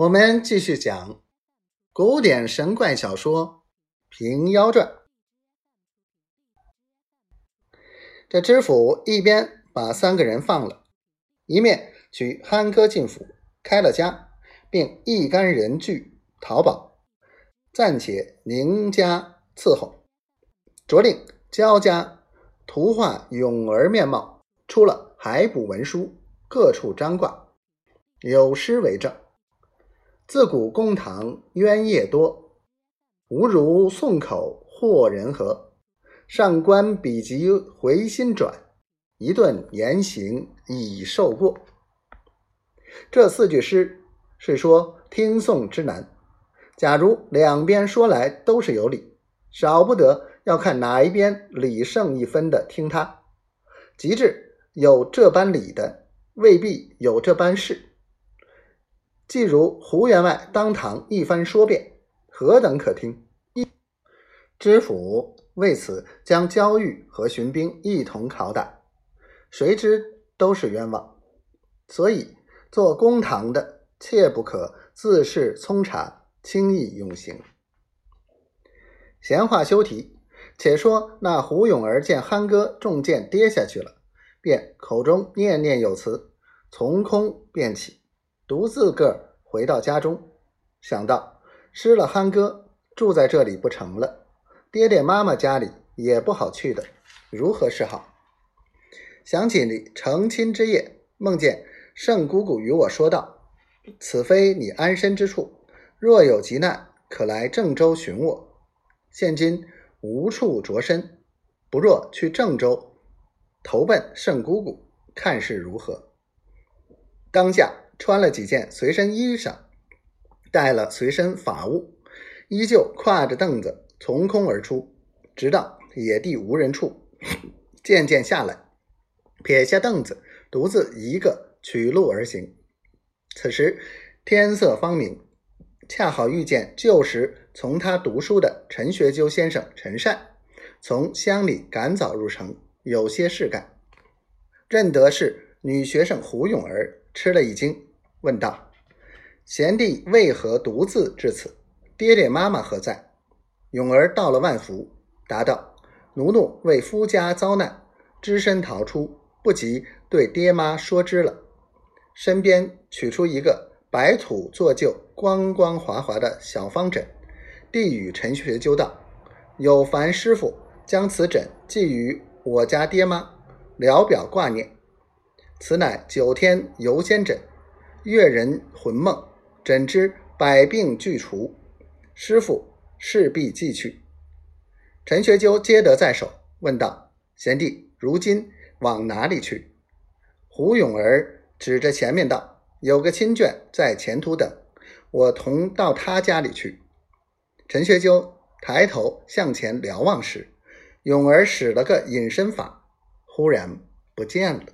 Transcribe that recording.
我们继续讲古典神怪小说《平妖传》。这知府一边把三个人放了，一面取憨哥进府开了家，并一干人具淘宝，暂且宁家伺候，着令焦家图画永儿面貌，出了海捕文书，各处张挂，有诗为证。自古公堂冤业多，无如宋口惑人和。上官笔疾回心转，一顿言行已受过。这四句诗是说听讼之难。假如两边说来都是有理，少不得要看哪一边理胜一分的听他。即至有这般理的，未必有这般事。既如胡员外当堂一番说辩，何等可听？知府为此将焦裕和巡兵一同拷打，谁知都是冤枉。所以做公堂的切不可自恃聪察，轻易用刑。闲话休提，且说那胡永儿见憨哥中箭跌下去了，便口中念念有词，从空便起。独自个儿回到家中，想到失了憨哥，住在这里不成了，爹爹妈妈家里也不好去的，如何是好？想起你成亲之夜，梦见圣姑姑与我说道：“此非你安身之处，若有急难，可来郑州寻我。”现今无处着身，不若去郑州投奔圣姑姑，看是如何？当下。穿了几件随身衣裳，带了随身法物，依旧挎着凳子从空而出，直到野地无人处，渐渐下来，撇下凳子，独自一个取路而行。此时天色方明，恰好遇见旧时从他读书的陈学究先生陈善，从乡里赶早入城，有些事干，认得是女学生胡咏儿，吃了一惊。问道：“贤弟为何独自至此？爹爹妈妈何在？”勇儿道了万福，答道：“奴奴为夫家遭难，只身逃出，不及对爹妈说知了。”身边取出一个白土做旧、光光滑滑的小方枕，递与陈学究道：“有烦师傅将此枕寄于我家爹妈，聊表挂念。此乃九天游仙枕。”阅人魂梦，怎知百病俱除？师傅势必寄去。陈学究接得在手，问道：“贤弟，如今往哪里去？”胡永儿指着前面道：“有个亲眷在前途等，我同到他家里去。”陈学究抬头向前瞭望时，永儿使了个隐身法，忽然不见了。